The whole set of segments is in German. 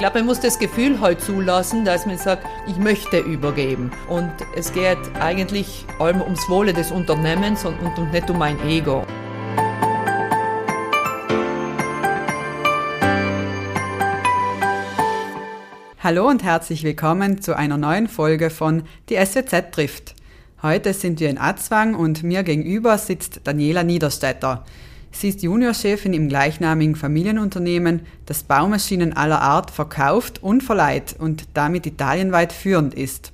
glaube, man muss das Gefühl halt zulassen, dass man sagt, ich möchte übergeben. Und es geht eigentlich allem ums Wohle des Unternehmens und, und, und nicht um mein Ego. Hallo und herzlich willkommen zu einer neuen Folge von Die SWZ trifft. Heute sind wir in Atzwang und mir gegenüber sitzt Daniela Niederstetter. Sie ist Juniorchefin im gleichnamigen Familienunternehmen, das Baumaschinen aller Art verkauft und verleiht und damit italienweit führend ist.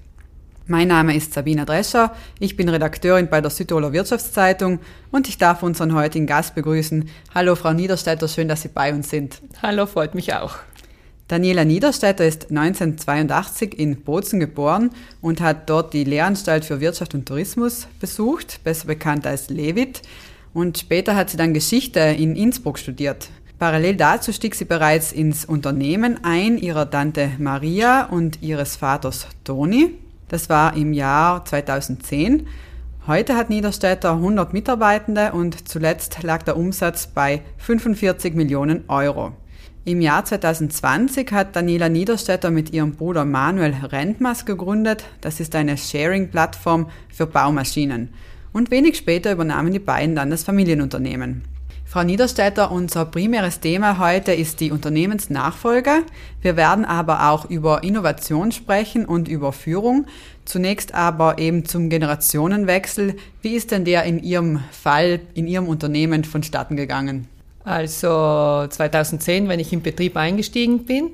Mein Name ist Sabina Drescher, ich bin Redakteurin bei der Südtiroler Wirtschaftszeitung und ich darf unseren heutigen Gast begrüßen. Hallo Frau Niederstädter, schön, dass Sie bei uns sind. Hallo, freut mich auch. Daniela Niederstädter ist 1982 in Bozen geboren und hat dort die Lehranstalt für Wirtschaft und Tourismus besucht, besser bekannt als Levit. Und später hat sie dann Geschichte in Innsbruck studiert. Parallel dazu stieg sie bereits ins Unternehmen ein ihrer Tante Maria und ihres Vaters Toni. Das war im Jahr 2010. Heute hat Niederstädter 100 Mitarbeitende und zuletzt lag der Umsatz bei 45 Millionen Euro. Im Jahr 2020 hat Daniela Niederstädter mit ihrem Bruder Manuel Rentmas gegründet. Das ist eine Sharing-Plattform für Baumaschinen und wenig später übernahmen die beiden dann das Familienunternehmen. Frau Niederstädter, unser primäres Thema heute ist die Unternehmensnachfolge. Wir werden aber auch über Innovation sprechen und über Führung. Zunächst aber eben zum Generationenwechsel. Wie ist denn der in Ihrem Fall, in Ihrem Unternehmen vonstatten gegangen? Also 2010, wenn ich im Betrieb eingestiegen bin,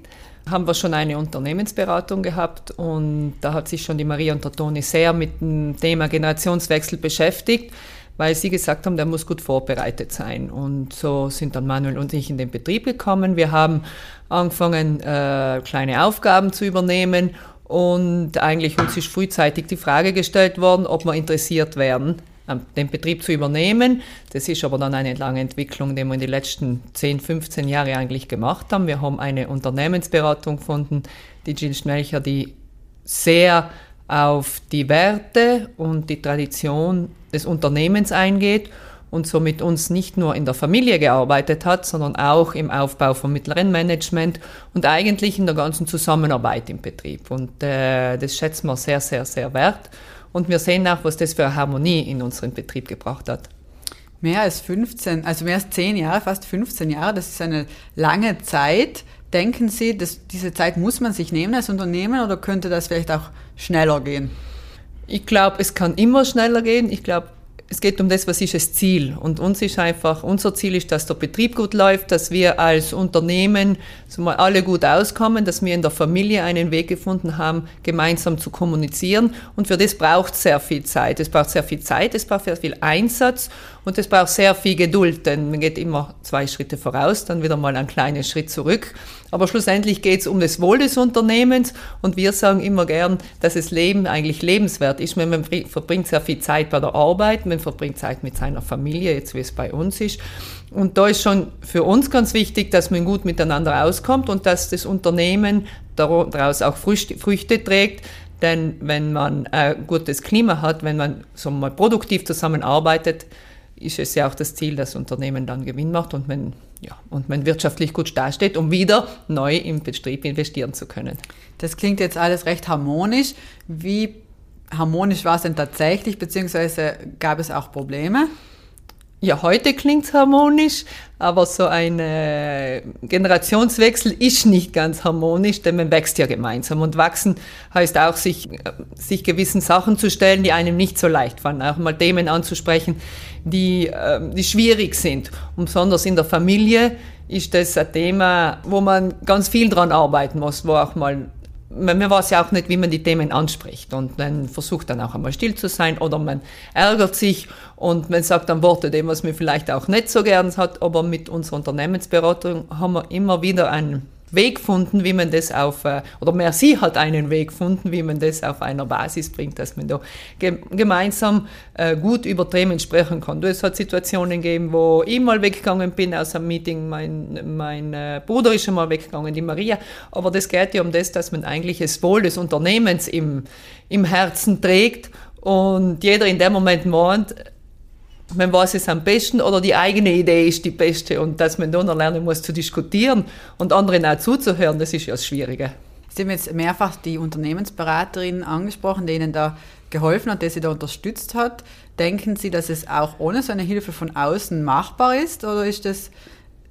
haben wir schon eine Unternehmensberatung gehabt und da hat sich schon die Maria und der Toni sehr mit dem Thema Generationswechsel beschäftigt, weil sie gesagt haben, der muss gut vorbereitet sein. Und so sind dann Manuel und ich in den Betrieb gekommen. Wir haben angefangen, äh, kleine Aufgaben zu übernehmen und eigentlich uns ist frühzeitig die Frage gestellt worden, ob wir interessiert wären, den Betrieb zu übernehmen. Das ist aber dann eine lange Entwicklung, die wir in den letzten 10, 15 Jahren eigentlich gemacht haben. Wir haben eine Unternehmensberatung gefunden, die Jill Schmelcher, die sehr auf die Werte und die Tradition des Unternehmens eingeht und somit uns nicht nur in der Familie gearbeitet hat, sondern auch im Aufbau von mittleren Management und eigentlich in der ganzen Zusammenarbeit im Betrieb. Und äh, das schätzen wir sehr, sehr, sehr wert. Und wir sehen auch, was das für eine Harmonie in unseren Betrieb gebracht hat. Mehr als 15, also mehr als 10 Jahre, fast 15 Jahre, das ist eine lange Zeit. Denken Sie, dass diese Zeit muss man sich nehmen als Unternehmen oder könnte das vielleicht auch schneller gehen? Ich glaube, es kann immer schneller gehen. Ich glaube, es geht um das, was ist das Ziel. Und uns ist einfach, unser Ziel ist, dass der Betrieb gut läuft, dass wir als Unternehmen so mal alle gut auskommen, dass wir in der Familie einen Weg gefunden haben, gemeinsam zu kommunizieren. Und für das braucht sehr viel Zeit. Es braucht sehr viel Zeit, es braucht sehr viel Einsatz und es braucht sehr viel Geduld, denn man geht immer zwei Schritte voraus, dann wieder mal einen kleinen Schritt zurück. Aber schlussendlich geht es um das Wohl des Unternehmens und wir sagen immer gern, dass das Leben eigentlich lebenswert ist. Man verbringt sehr viel Zeit bei der Arbeit, man verbringt Zeit mit seiner Familie, jetzt wie es bei uns ist. Und da ist schon für uns ganz wichtig, dass man gut miteinander auskommt und dass das Unternehmen daraus auch Früchte trägt. Denn wenn man ein gutes Klima hat, wenn man so mal produktiv zusammenarbeitet, ist es ja auch das Ziel, dass das Unternehmen dann Gewinn macht und man, ja, und man wirtschaftlich gut dasteht, um wieder neu im Betrieb investieren zu können. Das klingt jetzt alles recht harmonisch. Wie harmonisch war es denn tatsächlich, beziehungsweise gab es auch Probleme? Ja, heute klingt's harmonisch, aber so ein äh, Generationswechsel ist nicht ganz harmonisch, denn man wächst ja gemeinsam. Und wachsen heißt auch, sich, äh, sich gewissen Sachen zu stellen, die einem nicht so leicht fallen. Auch mal Themen anzusprechen, die, äh, die schwierig sind. Und besonders in der Familie ist das ein Thema, wo man ganz viel dran arbeiten muss, wo auch mal man weiß ja auch nicht, wie man die Themen anspricht. Und man versucht dann auch einmal still zu sein oder man ärgert sich und man sagt dann Worte, dem was man vielleicht auch nicht so gern hat. Aber mit unserer Unternehmensberatung haben wir immer wieder einen Weg gefunden, wie man das auf, äh, oder mehr sie hat einen Weg gefunden, wie man das auf einer Basis bringt, dass man da gemeinsam äh, gut über Themen sprechen kann. Es hat Situationen gegeben, wo ich mal weggegangen bin aus einem Meeting, mein, mein äh, Bruder ist schon mal weggegangen, die Maria, aber das geht ja um das, dass man eigentlich das Wohl des Unternehmens im, im Herzen trägt. Und jeder in dem Moment meint, man weiß es am besten oder die eigene Idee ist die beste und dass man dann lernen muss zu diskutieren und anderen auch zuzuhören, das ist ja das Schwierige. Sie haben jetzt mehrfach die Unternehmensberaterin angesprochen, denen da geholfen hat, der sie da unterstützt hat. Denken Sie, dass es auch ohne so eine Hilfe von außen machbar ist oder ist das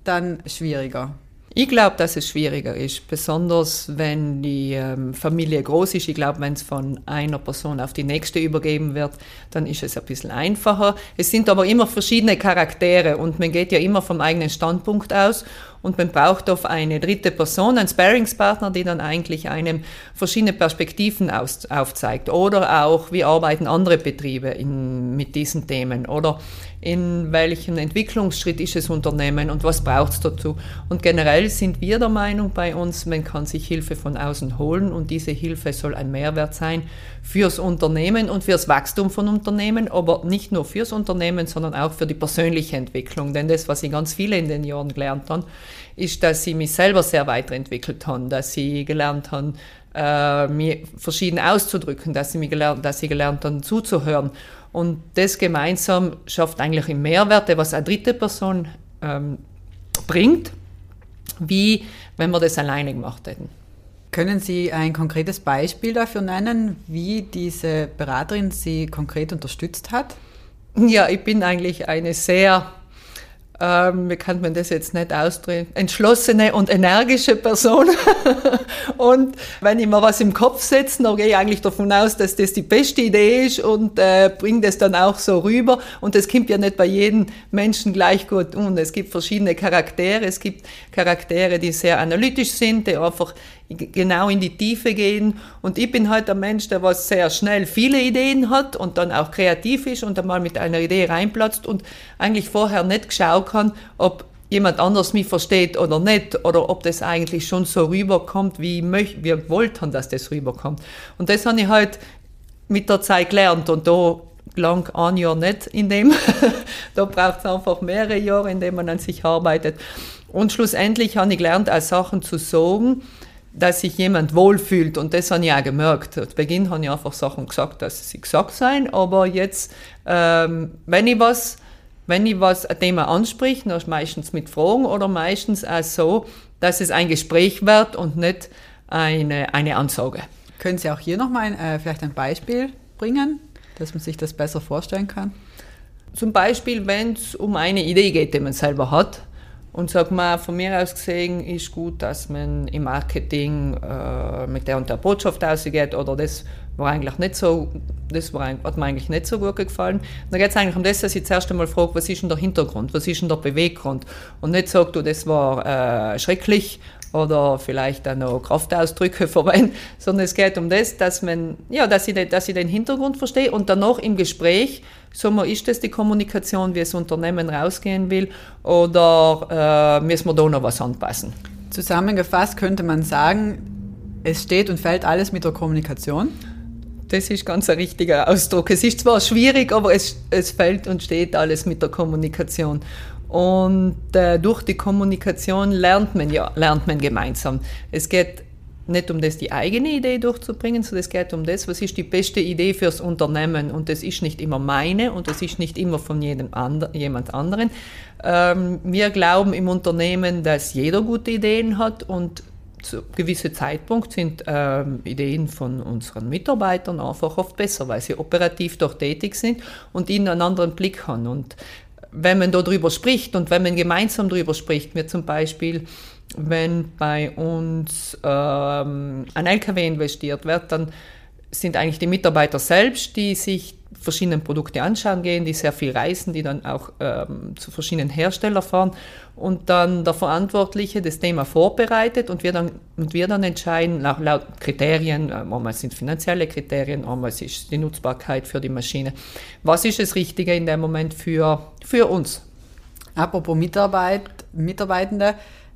dann schwieriger? Ich glaube, dass es schwieriger ist, besonders wenn die ähm, Familie groß ist. Ich glaube, wenn es von einer Person auf die nächste übergeben wird, dann ist es ein bisschen einfacher. Es sind aber immer verschiedene Charaktere und man geht ja immer vom eigenen Standpunkt aus und man braucht auf eine dritte Person, einen Sparingspartner, die dann eigentlich einem verschiedene Perspektiven aus, aufzeigt. Oder auch, wie arbeiten andere Betriebe in, mit diesen Themen? Oder in welchem Entwicklungsschritt ist das Unternehmen und was braucht es dazu? Und generell sind wir der Meinung bei uns, man kann sich Hilfe von außen holen und diese Hilfe soll ein Mehrwert sein fürs Unternehmen und fürs Wachstum von Unternehmen, aber nicht nur fürs Unternehmen, sondern auch für die persönliche Entwicklung. Denn das, was ich ganz viele in den Jahren gelernt habe, ist, dass sie mich selber sehr weiterentwickelt haben, dass sie gelernt haben, äh, mir verschieden auszudrücken, dass sie, mir gelernt, dass sie gelernt haben, zuzuhören. Und das gemeinsam schafft eigentlich einen Mehrwert, was eine dritte Person ähm, bringt, wie wenn wir das alleine gemacht hätten. Können Sie ein konkretes Beispiel dafür nennen, wie diese Beraterin Sie konkret unterstützt hat? Ja, ich bin eigentlich eine sehr ähm, wie kann man das jetzt nicht ausdrücken, entschlossene und energische Person. und wenn ich mir was im Kopf setze, dann gehe ich eigentlich davon aus, dass das die beste Idee ist und äh, bringe das dann auch so rüber. Und das kommt ja nicht bei jedem Menschen gleich gut um. Es gibt verschiedene Charaktere. Es gibt Charaktere, die sehr analytisch sind, die einfach genau in die Tiefe gehen. Und ich bin halt ein Mensch, der was sehr schnell viele Ideen hat und dann auch kreativ ist und einmal mit einer Idee reinplatzt und eigentlich vorher nicht geschaut kann, ob jemand anders mich versteht oder nicht oder ob das eigentlich schon so rüberkommt, wie wir wollten, dass das rüberkommt. Und das habe ich halt mit der Zeit gelernt und da lang ein Jahr nicht in dem. da braucht es einfach mehrere Jahre, in denen man an sich arbeitet. Und schlussendlich habe ich gelernt, auch Sachen zu sagen, dass sich jemand wohlfühlt. Und das habe ich auch gemerkt. Zu Beginn habe ich einfach Sachen gesagt, dass sie gesagt seien. Aber jetzt, ähm, wenn ich was, wenn ich was, ein Thema anspreche, dann meistens mit Fragen oder meistens auch so, dass es ein Gespräch wird und nicht eine, eine Ansage. Können Sie auch hier nochmal äh, vielleicht ein Beispiel bringen, dass man sich das besser vorstellen kann? Zum Beispiel, wenn es um eine Idee geht, die man selber hat, und sag mal, von mir aus gesehen ist gut, dass man im Marketing äh, mit der und der Botschaft ausgeht oder das war eigentlich nicht so, das war, hat mir eigentlich nicht so gut gefallen. Da geht es eigentlich um das, dass ich zuerst einmal frage, was ist denn der Hintergrund, was ist denn der Beweggrund und nicht sagt, du, das war äh, schrecklich oder vielleicht auch noch Kraftausdrücke verwenden, sondern es geht um das, dass man, ja, dass ich, dass ich den Hintergrund verstehe und danach im Gespräch, so mal, ist das die Kommunikation, wie das Unternehmen rausgehen will oder äh, müssen wir da noch was anpassen? Zusammengefasst könnte man sagen, es steht und fällt alles mit der Kommunikation. Das ist ganz ein richtiger Ausdruck. Es ist zwar schwierig, aber es, es fällt und steht alles mit der Kommunikation. Und äh, durch die Kommunikation lernt man ja, lernt man gemeinsam. Es geht nicht um das, die eigene Idee durchzubringen, sondern es geht um das, was ist die beste Idee fürs Unternehmen. Und das ist nicht immer meine und das ist nicht immer von jedem andre, jemand anderen. Ähm, wir glauben im Unternehmen, dass jeder gute Ideen hat und zu gewissem Zeitpunkt sind ähm, Ideen von unseren Mitarbeitern einfach oft besser, weil sie operativ dort tätig sind und ihnen einen anderen Blick haben. Und wenn man darüber spricht und wenn man gemeinsam darüber spricht, mir zum Beispiel, wenn bei uns ähm, ein LKW investiert wird, dann sind eigentlich die Mitarbeiter selbst, die sich verschiedene Produkte anschauen gehen, die sehr viel reisen, die dann auch ähm, zu verschiedenen Herstellern fahren und dann der Verantwortliche das Thema vorbereitet und wir dann, und wir dann entscheiden laut, laut Kriterien, äh, einmal sind finanzielle Kriterien, einmal ist die Nutzbarkeit für die Maschine. Was ist das Richtige in dem Moment für, für uns? Apropos Mitarbeit, Mitarbeitende,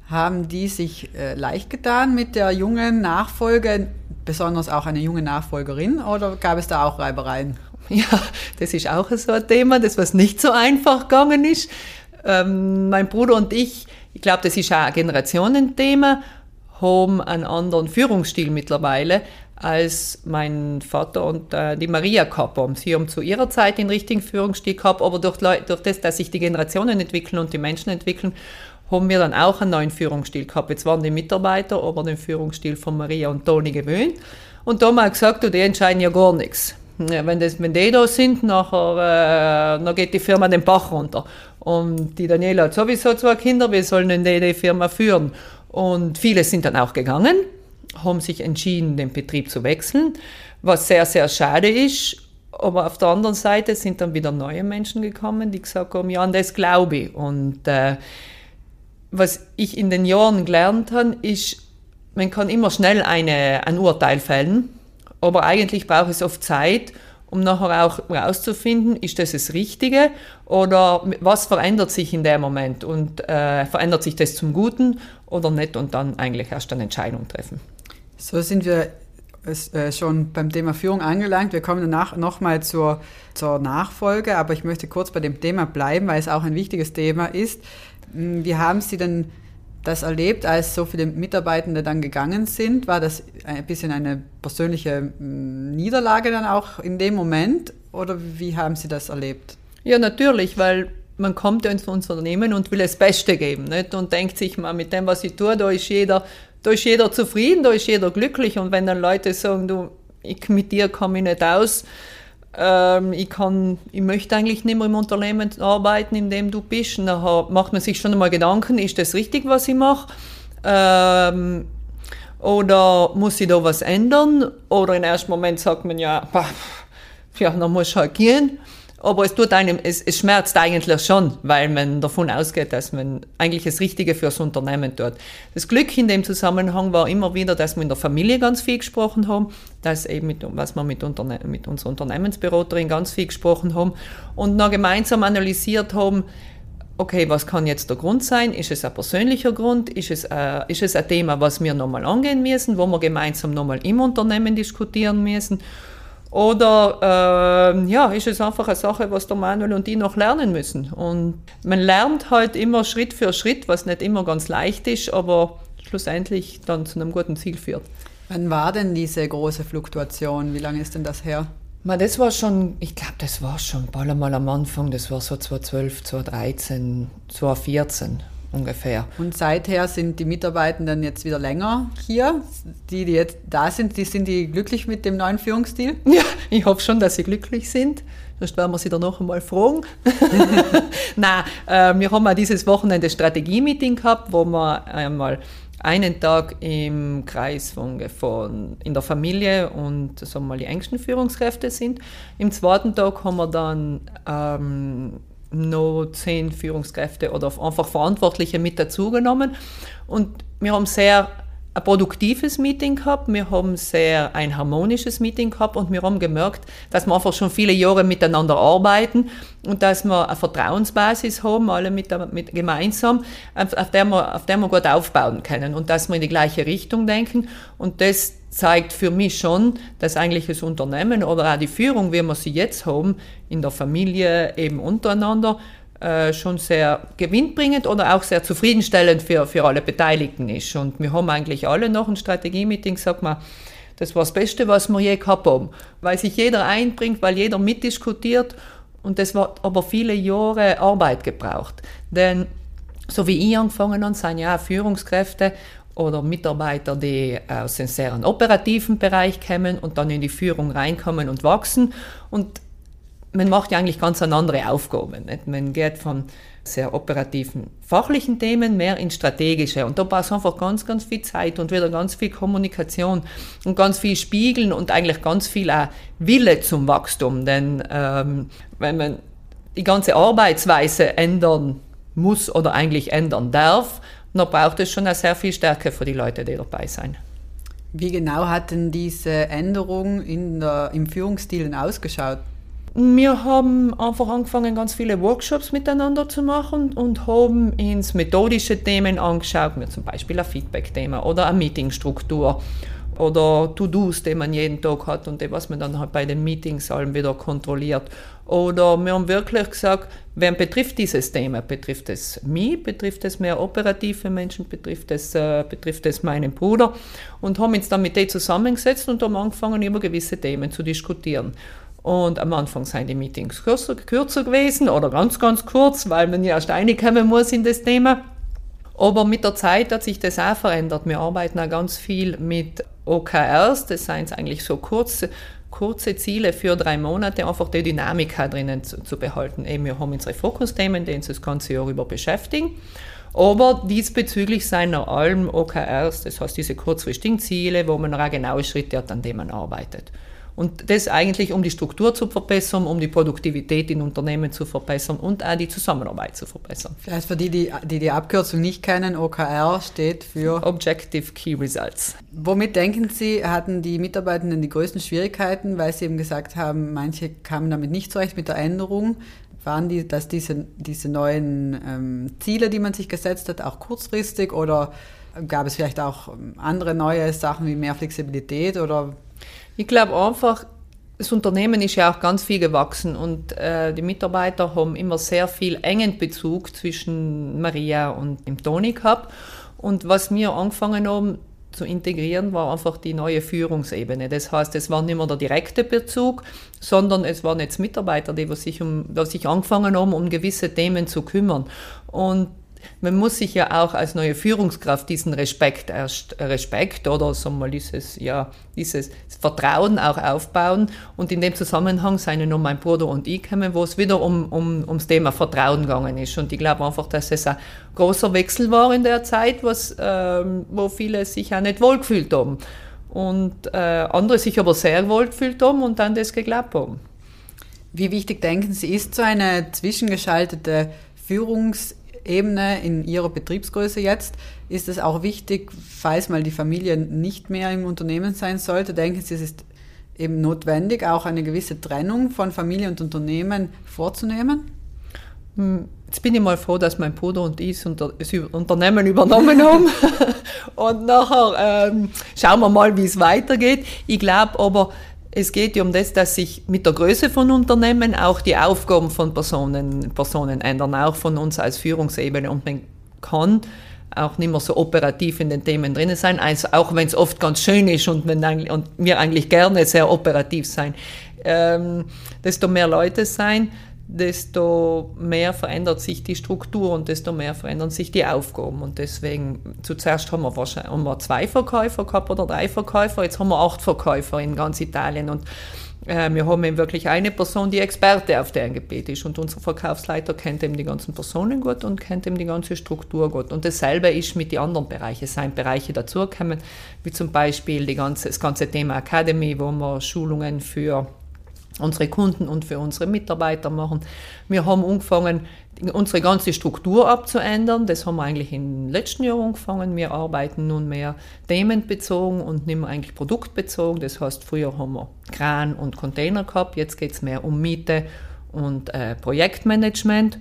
haben die sich äh, leicht getan mit der jungen Nachfolge, besonders auch eine junge Nachfolgerin, oder gab es da auch Reibereien? Ja, das ist auch so ein Thema, das was nicht so einfach gegangen ist. Ähm, mein Bruder und ich, ich glaube, das ist auch ein Generationenthema, haben einen anderen Führungsstil mittlerweile, als mein Vater und äh, die Maria gehabt haben. Sie haben zu ihrer Zeit den richtigen Führungsstil gehabt, aber durch, durch das, dass sich die Generationen entwickeln und die Menschen entwickeln, haben wir dann auch einen neuen Führungsstil gehabt. Jetzt waren die Mitarbeiter aber den Führungsstil von Maria und Toni gewöhnt. Und da haben wir gesagt, du, die entscheiden ja gar nichts. Wenn, das, wenn die da sind, nachher, äh, dann geht die Firma den Bach runter. Und die Daniela hat sowieso zwei Kinder, wir sollen denn die, die Firma führen. Und viele sind dann auch gegangen, haben sich entschieden, den Betrieb zu wechseln, was sehr, sehr schade ist. Aber auf der anderen Seite sind dann wieder neue Menschen gekommen, die gesagt haben, ja, an das glaube ich. Und äh, was ich in den Jahren gelernt habe, ist, man kann immer schnell eine, ein Urteil fällen, aber eigentlich braucht es oft Zeit, um nachher auch herauszufinden, ist das das Richtige oder was verändert sich in dem Moment und äh, verändert sich das zum Guten oder nicht und dann eigentlich erst eine Entscheidung treffen. So sind wir äh, schon beim Thema Führung angelangt. Wir kommen danach nochmal zur, zur Nachfolge, aber ich möchte kurz bei dem Thema bleiben, weil es auch ein wichtiges Thema ist. Hm, wie haben Sie denn das erlebt, als so viele Mitarbeitende dann gegangen sind? War das ein bisschen eine persönliche hm, Niederlage dann auch in dem Moment oder wie haben Sie das erlebt? Ja, natürlich, weil man kommt ja ins Unternehmen und will das Beste geben nicht? und denkt sich mal, mit dem, was ich tue, da ist jeder, da ist jeder zufrieden, da ist jeder glücklich und wenn dann Leute sagen, du, ich, mit dir komme ich nicht aus, ähm, ich, kann, ich möchte eigentlich nicht mehr im Unternehmen arbeiten, in dem du bist. Und dann macht man sich schon einmal Gedanken, ist das richtig, was ich mache? Ähm, oder muss ich da was ändern? Oder im ersten Moment sagt man ja, bah, ja, dann muss ich halt gehen. Aber es tut einem, es, es schmerzt eigentlich schon, weil man davon ausgeht, dass man eigentlich das Richtige fürs Unternehmen tut. Das Glück in dem Zusammenhang war immer wieder, dass wir in der Familie ganz viel gesprochen haben, dass eben mit, was wir mit, Unterne mit unserer Unternehmensberaterin ganz viel gesprochen haben und dann gemeinsam analysiert haben, okay, was kann jetzt der Grund sein? Ist es ein persönlicher Grund? Ist es, äh, ist es ein Thema, was wir nochmal angehen müssen, wo wir gemeinsam nochmal im Unternehmen diskutieren müssen? Oder äh, ja, ist es einfach eine Sache, was der Manuel und ich noch lernen müssen. Und man lernt halt immer Schritt für Schritt, was nicht immer ganz leicht ist, aber schlussendlich dann zu einem guten Ziel führt. Wann war denn diese große Fluktuation? Wie lange ist denn das her? Man, das war schon, ich glaube, das war schon bald einmal am Anfang, das war so 2012, 2013, 2014 ungefähr. Und seither sind die Mitarbeitenden jetzt wieder länger hier. Die, die jetzt da sind, die sind die glücklich mit dem neuen Führungsstil? Ja, ich hoffe schon, dass sie glücklich sind. Sonst werden wir sie dann noch einmal fragen. Nein, äh, wir haben auch dieses Wochenende Strategie-Meeting gehabt, wo wir einmal einen Tag im Kreis von, von, in der Familie und sagen wir mal, die engsten Führungskräfte sind. Im zweiten Tag haben wir dann ähm, noch zehn Führungskräfte oder einfach Verantwortliche mit dazugenommen. Und wir haben sehr ein produktives Meeting gehabt, wir haben sehr ein harmonisches Meeting gehabt und wir haben gemerkt, dass wir einfach schon viele Jahre miteinander arbeiten und dass wir eine Vertrauensbasis haben, alle mit, mit gemeinsam, auf der, wir, auf der wir gut aufbauen können und dass wir in die gleiche Richtung denken und das zeigt für mich schon, dass eigentlich das Unternehmen oder auch die Führung, wie wir sie jetzt haben, in der Familie eben untereinander, äh, schon sehr gewinnbringend oder auch sehr zufriedenstellend für, für alle Beteiligten ist. Und wir haben eigentlich alle noch ein Strategie-Meeting, sag mal, das war das Beste, was wir je gehabt haben, weil sich jeder einbringt, weil jeder mitdiskutiert und das war aber viele Jahre Arbeit gebraucht. Denn so wie ich angefangen habe, sind ja auch Führungskräfte oder Mitarbeiter, die aus dem sehr operativen Bereich kommen und dann in die Führung reinkommen und wachsen. Und man macht ja eigentlich ganz andere Aufgaben. Nicht? Man geht von sehr operativen, fachlichen Themen mehr in strategische. Und da braucht es einfach ganz, ganz viel Zeit und wieder ganz viel Kommunikation und ganz viel Spiegeln und eigentlich ganz viel auch Wille zum Wachstum. Denn ähm, wenn man die ganze Arbeitsweise ändern muss oder eigentlich ändern darf, dann braucht es schon sehr viel Stärke für die Leute, die dabei sind. Wie genau hat denn diese Änderung in der, im Führungsstil ausgeschaut? Wir haben einfach angefangen, ganz viele Workshops miteinander zu machen und haben uns methodische Themen angeschaut, wie zum Beispiel ein Feedback-Thema oder eine Meetingstruktur oder To-Dos, die man jeden Tag hat und die, was man dann halt bei den Meetings allem wieder kontrolliert. Oder wir haben wirklich gesagt, wen betrifft dieses Thema? Betrifft es mich? Betrifft es mehr operative Menschen? Betrifft es, äh, betrifft es meinen Bruder? Und haben uns dann mit denen zusammengesetzt und haben angefangen, über gewisse Themen zu diskutieren. Und am Anfang sind die Meetings kürzer, kürzer gewesen oder ganz, ganz kurz, weil man ja erst reinkommen muss in das Thema. Aber mit der Zeit hat sich das auch verändert. Wir arbeiten auch ganz viel mit OKRs, das sind eigentlich so kurze, kurze Ziele für drei Monate, einfach die Dynamik drinnen zu, zu behalten. Eben, wir haben unsere Fokusthemen, die uns das ganze Jahr über beschäftigen. Aber diesbezüglich sind noch allem OKRs, das heißt diese kurzfristigen Ziele, wo man auch genaue Schritte hat, an denen man arbeitet. Und das eigentlich, um die Struktur zu verbessern, um die Produktivität in Unternehmen zu verbessern und auch die Zusammenarbeit zu verbessern. Vielleicht für die, die die, die Abkürzung nicht kennen, OKR steht für Objective Key Results. Womit denken Sie, hatten die Mitarbeitenden die größten Schwierigkeiten, weil Sie eben gesagt haben, manche kamen damit nicht zurecht mit der Änderung? Waren die, dass diese, diese neuen ähm, Ziele, die man sich gesetzt hat, auch kurzfristig oder gab es vielleicht auch ähm, andere neue Sachen wie mehr Flexibilität oder ich glaube einfach, das Unternehmen ist ja auch ganz viel gewachsen und äh, die Mitarbeiter haben immer sehr viel engen Bezug zwischen Maria und dem Toni gehabt. Und was wir angefangen haben zu integrieren, war einfach die neue Führungsebene. Das heißt, es war nicht mehr der direkte Bezug, sondern es waren jetzt Mitarbeiter, die sich, um, die sich angefangen haben, um gewisse Themen zu kümmern. Und man muss sich ja auch als neue Führungskraft diesen Respekt erst äh, Respekt oder sagen wir mal dieses ja dieses Vertrauen auch aufbauen und in dem Zusammenhang seien nur mein Bruder und ich kommen, wo es wieder um, um ums Thema Vertrauen gegangen ist und ich glaube einfach, dass es ein großer Wechsel war in der Zeit, was ähm, wo viele sich auch nicht wohlgefühlt haben und äh, andere sich aber sehr wohlgefühlt haben und dann das geglaubt haben. Wie wichtig denken Sie, ist so eine zwischengeschaltete Führungs Ebene in Ihrer Betriebsgröße jetzt ist es auch wichtig, falls mal die Familie nicht mehr im Unternehmen sein sollte, denken Sie, es ist eben notwendig, auch eine gewisse Trennung von Familie und Unternehmen vorzunehmen? Hm, jetzt bin ich mal froh, dass mein Bruder und ich das Unternehmen übernommen haben. und nachher ähm, schauen wir mal, wie es weitergeht. Ich glaube aber, es geht ja um das, dass sich mit der Größe von Unternehmen auch die Aufgaben von Personen, Personen ändern, auch von uns als Führungsebene. Und man kann auch nicht mehr so operativ in den Themen drin sein, also auch wenn es oft ganz schön ist und, wenn, und wir eigentlich gerne sehr operativ sein. Ähm, desto mehr Leute sein, desto mehr verändert sich die Struktur und desto mehr verändern sich die Aufgaben. Und deswegen, zuerst haben wir wahrscheinlich haben wir zwei Verkäufer gehabt oder drei Verkäufer, jetzt haben wir acht Verkäufer in ganz Italien. Und äh, wir haben eben wirklich eine Person, die Experte auf deren Gebiet ist. Und unser Verkaufsleiter kennt eben die ganzen Personen gut und kennt eben die ganze Struktur gut. Und dasselbe ist mit den anderen Bereichen. Es sind Bereiche dazugekommen, wie zum Beispiel ganze, das ganze Thema Academy, wo wir Schulungen für unsere Kunden und für unsere Mitarbeiter machen. Wir haben angefangen, unsere ganze Struktur abzuändern. Das haben wir eigentlich im letzten Jahr angefangen. Wir arbeiten nunmehr themenbezogen und nicht mehr eigentlich produktbezogen. Das heißt, früher haben wir Kran und Container gehabt, jetzt geht es mehr um Miete und äh, Projektmanagement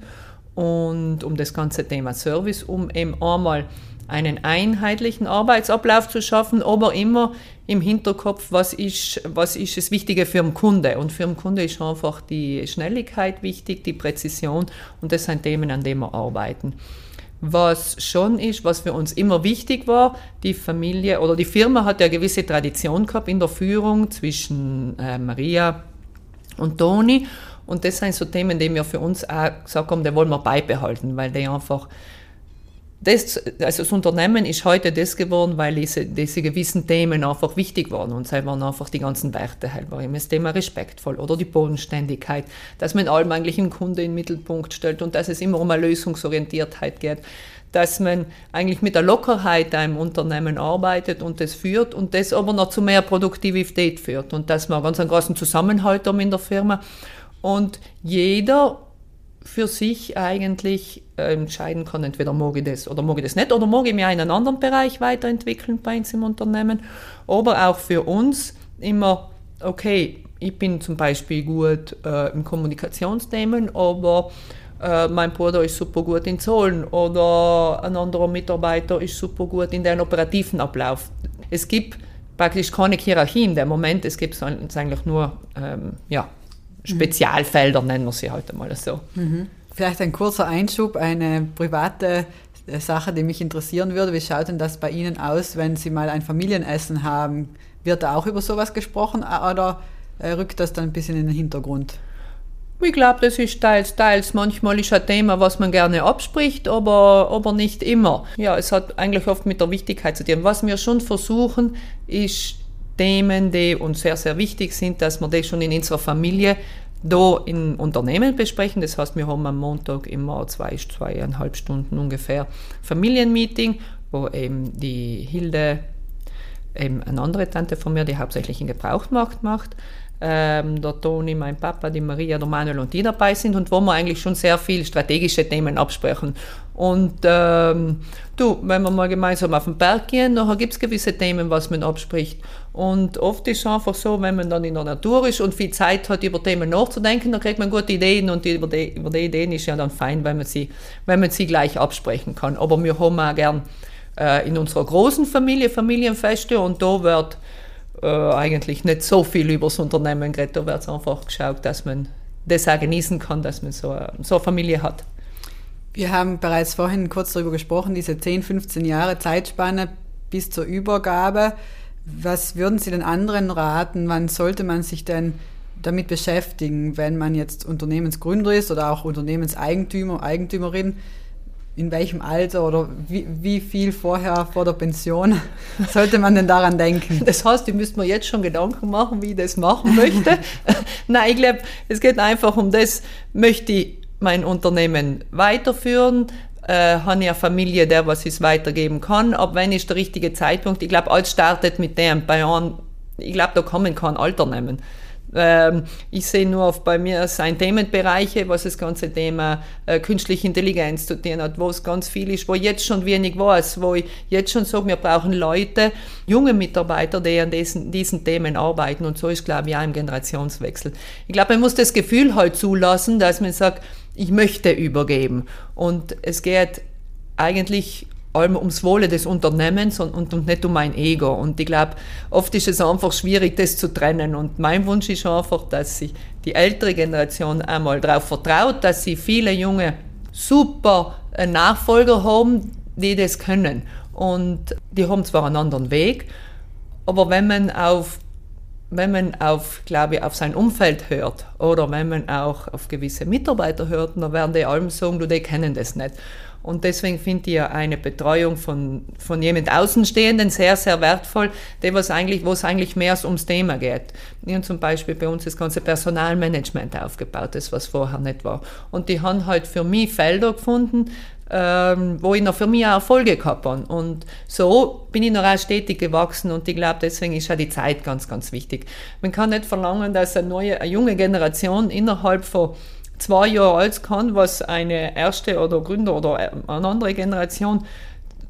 und um das ganze Thema Service, um eben einmal einen einheitlichen Arbeitsablauf zu schaffen, aber immer im Hinterkopf, was ist, was ist das Wichtige für den Kunde. Und für den Kunde ist einfach die Schnelligkeit wichtig, die Präzision und das sind Themen, an denen wir arbeiten. Was schon ist, was für uns immer wichtig war, die Familie oder die Firma hat ja eine gewisse Tradition gehabt in der Führung zwischen äh, Maria und Toni. Und das sind so Themen, die wir für uns auch gesagt haben, die wollen wir beibehalten, weil die einfach das, also das Unternehmen ist heute das geworden, weil diese, diese gewissen Themen einfach wichtig waren und sie waren einfach die ganzen Werte halt, war immer das Thema respektvoll oder die Bodenständigkeit, dass man allem eigentlich einen Kunde in den Mittelpunkt stellt und dass es immer um eine Lösungsorientiertheit geht, dass man eigentlich mit der Lockerheit im Unternehmen arbeitet und das führt und das aber noch zu mehr Produktivität führt und dass man ganz einen großen Zusammenhalt haben in der Firma. Und jeder für sich eigentlich äh, entscheiden kann, entweder mag ich das oder mag ich das nicht oder mag ich in einen anderen Bereich weiterentwickeln bei uns im Unternehmen. Aber auch für uns immer, okay, ich bin zum Beispiel gut äh, im Kommunikationsthemen, aber äh, mein Bruder ist super gut in Zahlen oder ein anderer Mitarbeiter ist super gut in den operativen Ablauf. Es gibt praktisch keine Hierarchie in dem Moment. Es gibt eigentlich nur ähm, ja, Spezialfelder, nennen wir sie heute halt mal so. Mhm. Vielleicht ein kurzer Einschub, eine private äh, Sache, die mich interessieren würde. Wie schaut denn das bei Ihnen aus, wenn Sie mal ein Familienessen haben? Wird da auch über sowas gesprochen oder äh, rückt das dann ein bisschen in den Hintergrund? Ich glaube, das ist teils, teils. Manchmal ist ein Thema, was man gerne abspricht, aber, aber nicht immer. Ja, es hat eigentlich oft mit der Wichtigkeit zu tun. Was wir schon versuchen, ist Themen, die uns sehr, sehr wichtig sind, dass wir das schon in unserer Familie da im Unternehmen besprechen. Das heißt, wir haben am Montag immer zwei, zweieinhalb Stunden ungefähr Familienmeeting, wo eben die Hilde, eben eine andere Tante von mir, die hauptsächlich in Gebrauchtmarkt macht, ähm, der Toni, mein Papa, die Maria, der Manuel und die dabei sind und wo wir eigentlich schon sehr viel strategische Themen absprechen. Und ähm, du, wenn wir mal gemeinsam auf den Berg gehen, dann gibt es gewisse Themen, was man abspricht. Und oft ist es einfach so, wenn man dann in der Natur ist und viel Zeit hat, über Themen nachzudenken, dann kriegt man gute Ideen und über die, über die Ideen ist ja dann fein, wenn man sie, wenn man sie gleich absprechen kann. Aber wir haben auch gern äh, in unserer großen Familie Familienfeste und da wird äh, eigentlich nicht so viel über das Unternehmen geredet. Da wird einfach geschaut, dass man das auch genießen kann, dass man so, so eine Familie hat. Wir haben bereits vorhin kurz darüber gesprochen, diese 10, 15 Jahre Zeitspanne bis zur Übergabe. Was würden Sie den anderen raten? Wann sollte man sich denn damit beschäftigen, wenn man jetzt Unternehmensgründer ist oder auch Unternehmenseigentümer, Eigentümerin? In welchem Alter oder wie, wie viel vorher vor der Pension sollte man denn daran denken? Das heißt, ich müsste mir jetzt schon Gedanken machen, wie ich das machen möchte. Nein, ich glaube, es geht einfach um das, möchte ich mein Unternehmen weiterführen, äh, habe ich eine Familie, der was es weitergeben kann, ab wenn ist der richtige Zeitpunkt? Ich glaube, alles startet mit dem, bei einem, ich glaube, da kann man kein Alter nehmen. Ähm, ich sehe nur auf bei mir sein Themenbereiche, was das ganze Thema äh, künstliche Intelligenz zu tun hat, wo es ganz viel ist, wo jetzt schon wenig weiß, wo ich jetzt schon sage, wir brauchen Leute, junge Mitarbeiter, die an diesen, diesen Themen arbeiten und so ist, glaube ich, auch im Generationswechsel. Ich glaube, man muss das Gefühl halt zulassen, dass man sagt, ich möchte übergeben und es geht eigentlich allem ums Wohle des Unternehmens und, und, und nicht um mein Ego. Und ich glaube, oft ist es einfach schwierig, das zu trennen. Und mein Wunsch ist einfach, dass sich die ältere Generation einmal darauf vertraut, dass sie viele junge, super äh, Nachfolger haben, die das können. Und die haben zwar einen anderen Weg, aber wenn man auf wenn man auf, glaube ich, auf sein Umfeld hört oder wenn man auch auf gewisse Mitarbeiter hört, dann werden die allem sagen, du, die kennen das nicht. Und deswegen finde ich ja eine Betreuung von, von jemand Außenstehenden sehr, sehr wertvoll, der was eigentlich, wo es eigentlich mehr ums Thema geht. Wir haben zum Beispiel bei uns das ganze Personalmanagement aufgebaut, das was vorher nicht war. Und die haben halt für mich Felder gefunden, ähm, wo ich noch für mich auch Erfolge gehabt habe. Und so bin ich noch auch stetig gewachsen und ich glaube, deswegen ist auch die Zeit ganz, ganz wichtig. Man kann nicht verlangen, dass eine neue, eine junge Generation innerhalb von zwei Jahre alt kann, was eine erste oder Gründer oder eine andere Generation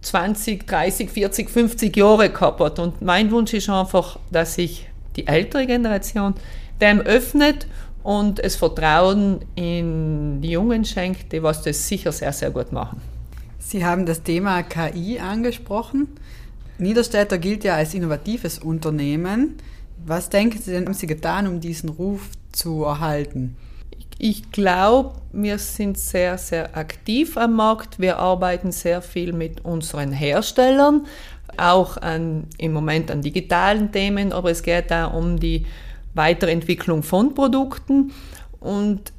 20, 30, 40, 50 Jahre gehabt hat. Und mein Wunsch ist einfach, dass sich die ältere Generation dem öffnet und es Vertrauen in die Jungen schenkt, die was das sicher sehr, sehr gut machen. Sie haben das Thema KI angesprochen. Niederstädter gilt ja als innovatives Unternehmen. Was denken Sie denn, haben Sie getan, um diesen Ruf zu erhalten? Ich glaube, wir sind sehr, sehr aktiv am Markt. Wir arbeiten sehr viel mit unseren Herstellern, auch an, im Moment an digitalen Themen, aber es geht auch um die Weiterentwicklung von Produkten. Und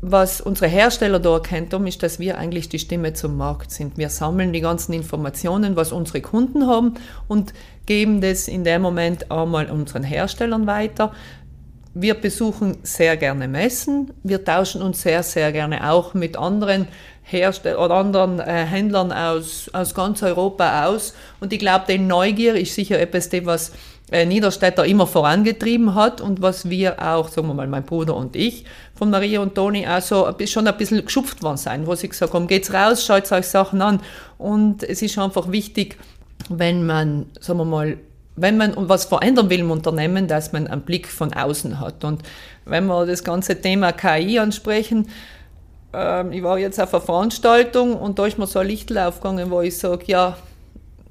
was unsere Hersteller da erkennt ist, dass wir eigentlich die Stimme zum Markt sind. Wir sammeln die ganzen Informationen, was unsere Kunden haben und geben das in dem Moment einmal unseren Herstellern weiter. Wir besuchen sehr gerne Messen. Wir tauschen uns sehr, sehr gerne auch mit anderen Herstellern oder anderen äh, Händlern aus, aus ganz Europa aus. Und ich glaube, die Neugier ist sicher etwas, das, was äh, Niederstädter immer vorangetrieben hat und was wir auch, sagen wir mal, mein Bruder und ich, von Maria und Toni auch so schon ein bisschen geschupft worden sein, wo sie gesagt haben, geht's raus, schaut euch Sachen an. Und es ist einfach wichtig, wenn man, sagen wir mal, wenn man was verändern will im Unternehmen, dass man einen Blick von außen hat. Und wenn wir das ganze Thema KI ansprechen, äh, ich war jetzt auf einer Veranstaltung und da ist mir so ein Lichtel aufgegangen, wo ich sage, ja,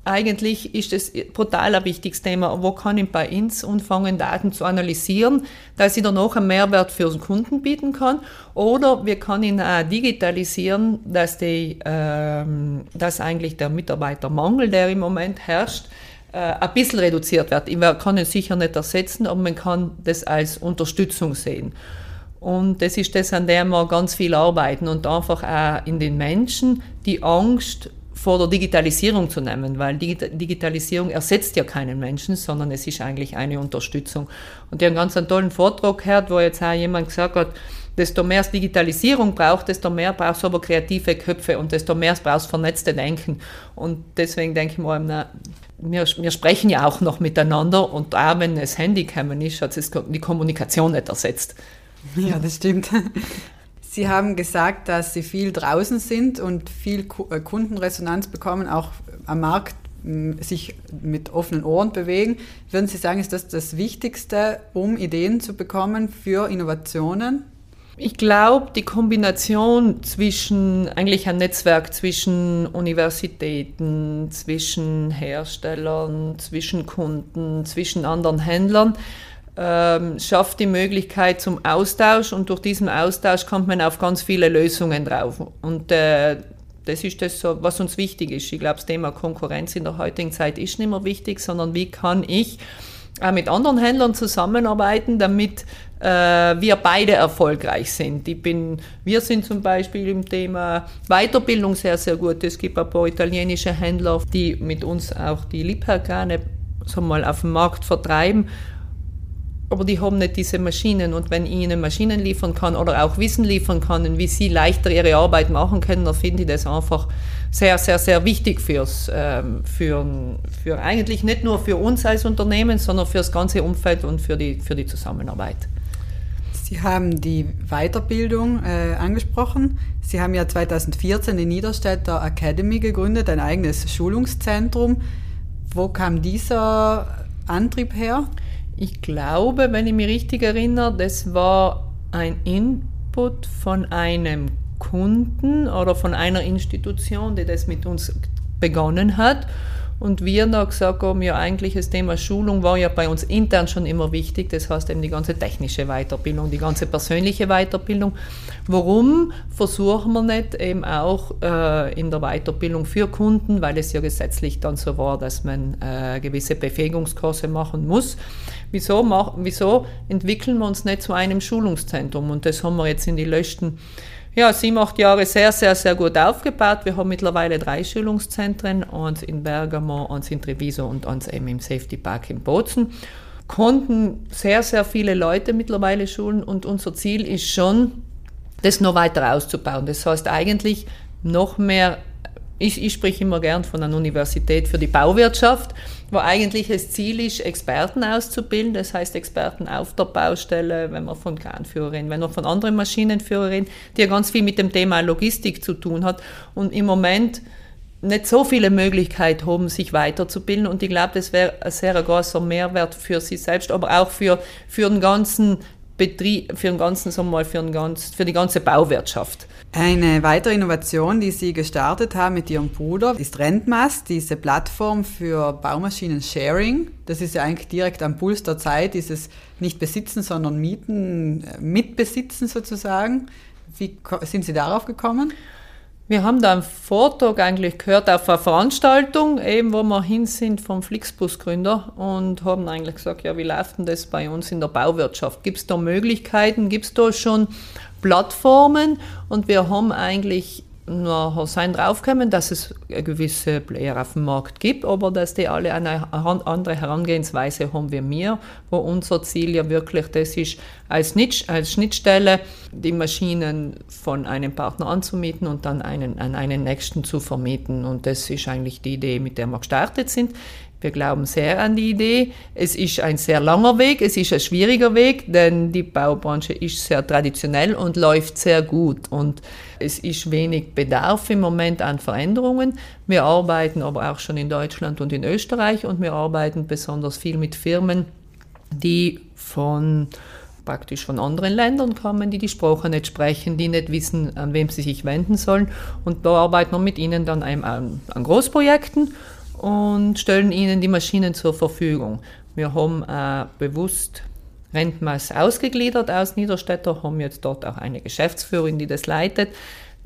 eigentlich ist es brutal ein wichtiges Thema. Wo kann ich bei uns anfangen, Daten zu analysieren, dass ich dann auch einen Mehrwert für den Kunden bieten kann? Oder wir können ihn auch digitalisieren, dass, die, ähm, dass eigentlich der Mitarbeitermangel, der im Moment herrscht, äh, ein bisschen reduziert wird. Ich kann ihn sicher nicht ersetzen, aber man kann das als Unterstützung sehen. Und das ist das, an dem wir ganz viel arbeiten und einfach auch in den Menschen die Angst vor der Digitalisierung zu nehmen, weil Digitalisierung ersetzt ja keinen Menschen, sondern es ist eigentlich eine Unterstützung. Und ich habe einen ganz tollen Vortrag gehört, wo jetzt auch jemand gesagt hat, desto mehr es Digitalisierung braucht, desto mehr brauchst du aber kreative Köpfe und desto mehr brauchst du vernetzte Denken. Und deswegen denke ich na, wir, wir, sprechen ja auch noch miteinander und auch wenn das Handy gekommen ist, hat es die Kommunikation nicht ersetzt. Ja, das stimmt. Sie haben gesagt, dass Sie viel draußen sind und viel äh, Kundenresonanz bekommen, auch am Markt sich mit offenen Ohren bewegen. Würden Sie sagen, ist das das Wichtigste, um Ideen zu bekommen für Innovationen? Ich glaube, die Kombination zwischen, eigentlich ein Netzwerk zwischen Universitäten, zwischen Herstellern, zwischen Kunden, zwischen anderen Händlern, ähm, schafft die Möglichkeit zum Austausch und durch diesen Austausch kommt man auf ganz viele Lösungen drauf. Und äh, das ist das, was uns wichtig ist. Ich glaube, das Thema Konkurrenz in der heutigen Zeit ist nicht mehr wichtig, sondern wie kann ich mit anderen Händlern zusammenarbeiten, damit äh, wir beide erfolgreich sind. Ich bin, wir sind zum Beispiel im Thema Weiterbildung sehr, sehr gut. Es gibt ein paar italienische Händler, die mit uns auch die Liebherrkrane so mal auf dem Markt vertreiben aber die haben nicht diese Maschinen. Und wenn ich ihnen Maschinen liefern kann oder auch Wissen liefern kann, wie sie leichter ihre Arbeit machen können, dann finde ich das einfach sehr, sehr, sehr wichtig fürs, ähm, für, für eigentlich nicht nur für uns als Unternehmen, sondern für das ganze Umfeld und für die, für die Zusammenarbeit. Sie haben die Weiterbildung äh, angesprochen. Sie haben ja 2014 die Niederstädter Academy gegründet, ein eigenes Schulungszentrum. Wo kam dieser Antrieb her? Ich glaube, wenn ich mich richtig erinnere, das war ein Input von einem Kunden oder von einer Institution, die das mit uns begonnen hat. Und wir da gesagt haben, ja eigentlich das Thema Schulung war ja bei uns intern schon immer wichtig. Das heißt eben die ganze technische Weiterbildung, die ganze persönliche Weiterbildung. Warum versuchen wir nicht eben auch äh, in der Weiterbildung für Kunden, weil es ja gesetzlich dann so war, dass man äh, gewisse Befähigungskurse machen muss. Wieso, mach, wieso entwickeln wir uns nicht zu einem Schulungszentrum? Und das haben wir jetzt in die letzten ja, sieben, acht Jahre sehr, sehr, sehr gut aufgebaut. Wir haben mittlerweile drei Schulungszentren, eins in Bergamo, eins in Treviso und eins eben im Safety Park in Bozen. Konnten sehr, sehr viele Leute mittlerweile schulen und unser Ziel ist schon, das noch weiter auszubauen. Das heißt eigentlich noch mehr ich, ich spreche immer gern von einer Universität für die Bauwirtschaft, wo eigentlich das Ziel ist, Experten auszubilden. Das heißt, Experten auf der Baustelle, wenn man von Kranführerin, wenn man von anderen Maschinenführerin, die ja ganz viel mit dem Thema Logistik zu tun hat. Und im Moment nicht so viele Möglichkeiten haben, sich weiterzubilden. Und ich glaube, das wäre ein sehr großer Mehrwert für sie selbst, aber auch für, für den ganzen Betrieb, für den ganzen, mal, für, den ganz, für die ganze Bauwirtschaft. Eine weitere Innovation, die Sie gestartet haben mit Ihrem Bruder, ist Rentmast, diese Plattform für Baumaschinen-Sharing. Das ist ja eigentlich direkt am Puls der Zeit, dieses nicht besitzen, sondern mieten, äh, mitbesitzen sozusagen. Wie sind Sie darauf gekommen? Wir haben da einen Vortrag eigentlich gehört auf einer Veranstaltung, eben wo wir hin sind vom Flixbus-Gründer und haben eigentlich gesagt, ja, wie läuft denn das bei uns in der Bauwirtschaft? Gibt es da Möglichkeiten? Gibt es da schon Plattformen? Und wir haben eigentlich nur sein draufkommen, dass es gewisse Player auf dem Markt gibt, aber dass die alle eine andere Herangehensweise haben wie mir, wo unser Ziel ja wirklich das ist, als, als Schnittstelle die Maschinen von einem Partner anzumieten und dann einen, an einen nächsten zu vermieten. Und das ist eigentlich die Idee, mit der wir gestartet sind. Wir glauben sehr an die Idee. Es ist ein sehr langer Weg, es ist ein schwieriger Weg, denn die Baubranche ist sehr traditionell und läuft sehr gut. Und es ist wenig Bedarf im Moment an Veränderungen. Wir arbeiten aber auch schon in Deutschland und in Österreich und wir arbeiten besonders viel mit Firmen, die von praktisch von anderen Ländern kommen, die die Sprache nicht sprechen, die nicht wissen, an wem sie sich wenden sollen. Und da arbeiten wir mit ihnen dann an, an Großprojekten und stellen ihnen die Maschinen zur Verfügung. Wir haben äh, bewusst Rentmaß ausgegliedert aus Niederstädter, haben jetzt dort auch eine Geschäftsführerin, die das leitet,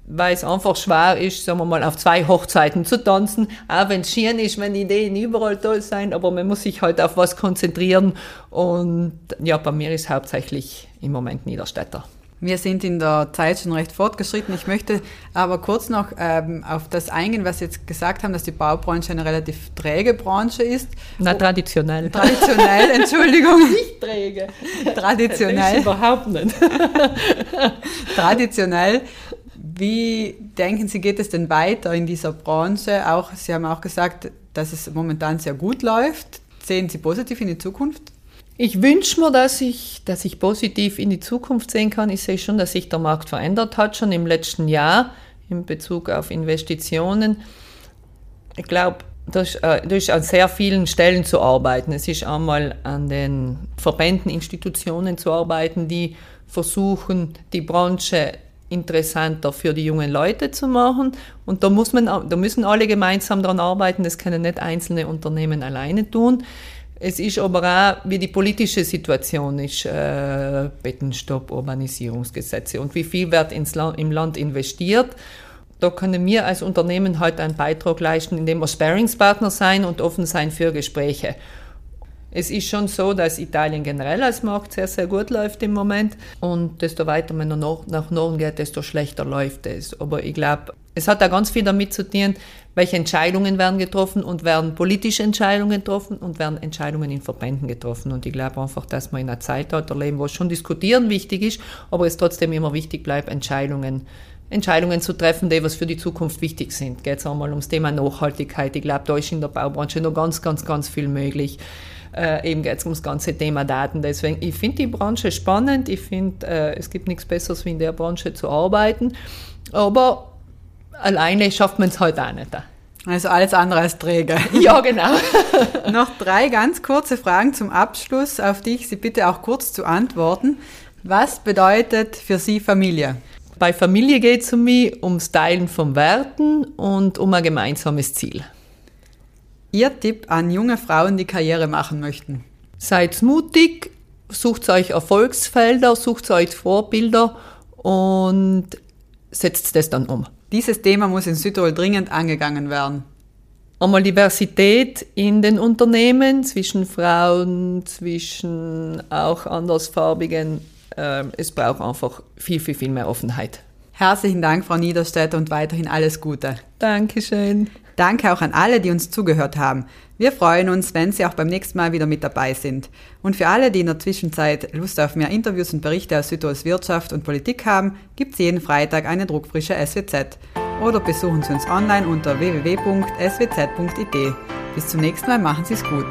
weil es einfach schwer ist, sagen wir mal, auf zwei Hochzeiten zu tanzen, auch wenn es schön ist, wenn Ideen überall toll sein, aber man muss sich halt auf was konzentrieren und ja, bei mir ist hauptsächlich im Moment Niederstädter. Wir sind in der Zeit schon recht fortgeschritten. Ich möchte aber kurz noch ähm, auf das eingehen, was Sie jetzt gesagt haben, dass die Baubranche eine relativ träge Branche ist. Na, traditionell. Traditionell, Entschuldigung. Nicht träge. Traditionell. Das überhaupt nicht. Traditionell. Wie denken Sie, geht es denn weiter in dieser Branche? Auch, Sie haben auch gesagt, dass es momentan sehr gut läuft. Sehen Sie positiv in die Zukunft? Ich wünsche mir, dass ich, dass ich positiv in die Zukunft sehen kann. Ich sehe schon, dass sich der Markt verändert hat, schon im letzten Jahr in Bezug auf Investitionen. Ich glaube, ist, äh, ist an sehr vielen Stellen zu arbeiten. Es ist einmal an den Verbänden, Institutionen zu arbeiten, die versuchen, die Branche interessanter für die jungen Leute zu machen. Und da, muss man, da müssen alle gemeinsam daran arbeiten. Das können nicht einzelne Unternehmen alleine tun. Es ist aber auch, wie die politische Situation ist, äh, Bettenstopp, Urbanisierungsgesetze und wie viel wird ins Land, im Land investiert. Da können wir als Unternehmen heute einen Beitrag leisten, indem wir Sparingspartner sein und offen sein für Gespräche. Es ist schon so, dass Italien generell als Markt sehr, sehr gut läuft im Moment. Und desto weiter man nach Norden geht, desto schlechter läuft es. Aber ich glaube, es hat da ganz viel damit zu tun, welche Entscheidungen werden getroffen und werden politische Entscheidungen getroffen und werden Entscheidungen in Verbänden getroffen. Und ich glaube einfach, dass wir in einer Zeit leben, wo schon diskutieren wichtig ist, aber es trotzdem immer wichtig bleibt, Entscheidungen Entscheidungen zu treffen, die was für die Zukunft wichtig sind. Geht es einmal ums Thema Nachhaltigkeit. Ich glaube, da ist in der Baubranche noch ganz, ganz, ganz viel möglich. Äh, eben geht es ums ganze Thema Daten. Deswegen, ich finde die Branche spannend. Ich finde, äh, es gibt nichts Besseres, wie in der Branche zu arbeiten. Aber alleine schafft man es halt auch nicht. Also alles andere als Träger. Ja, genau. Noch drei ganz kurze Fragen zum Abschluss, auf die ich Sie bitte auch kurz zu antworten. Was bedeutet für Sie Familie? Bei Familie geht es um mich ums Teilen von Werten und um ein gemeinsames Ziel. Ihr Tipp an junge Frauen, die Karriere machen möchten? Seid mutig, sucht euch Erfolgsfelder, sucht euch Vorbilder und setzt das dann um. Dieses Thema muss in Südtirol dringend angegangen werden. Einmal Diversität in den Unternehmen zwischen Frauen, zwischen auch andersfarbigen. Ähm, es braucht einfach viel, viel, viel mehr Offenheit. Herzlichen Dank, Frau Niederstädter, und weiterhin alles Gute. Dankeschön. Danke auch an alle, die uns zugehört haben. Wir freuen uns, wenn Sie auch beim nächsten Mal wieder mit dabei sind. Und für alle, die in der Zwischenzeit Lust auf mehr Interviews und Berichte aus Südtirols Wirtschaft und Politik haben, gibt es jeden Freitag eine druckfrische SWZ. Oder besuchen Sie uns online unter www.swz.it. Bis zum nächsten Mal, machen Sie es gut.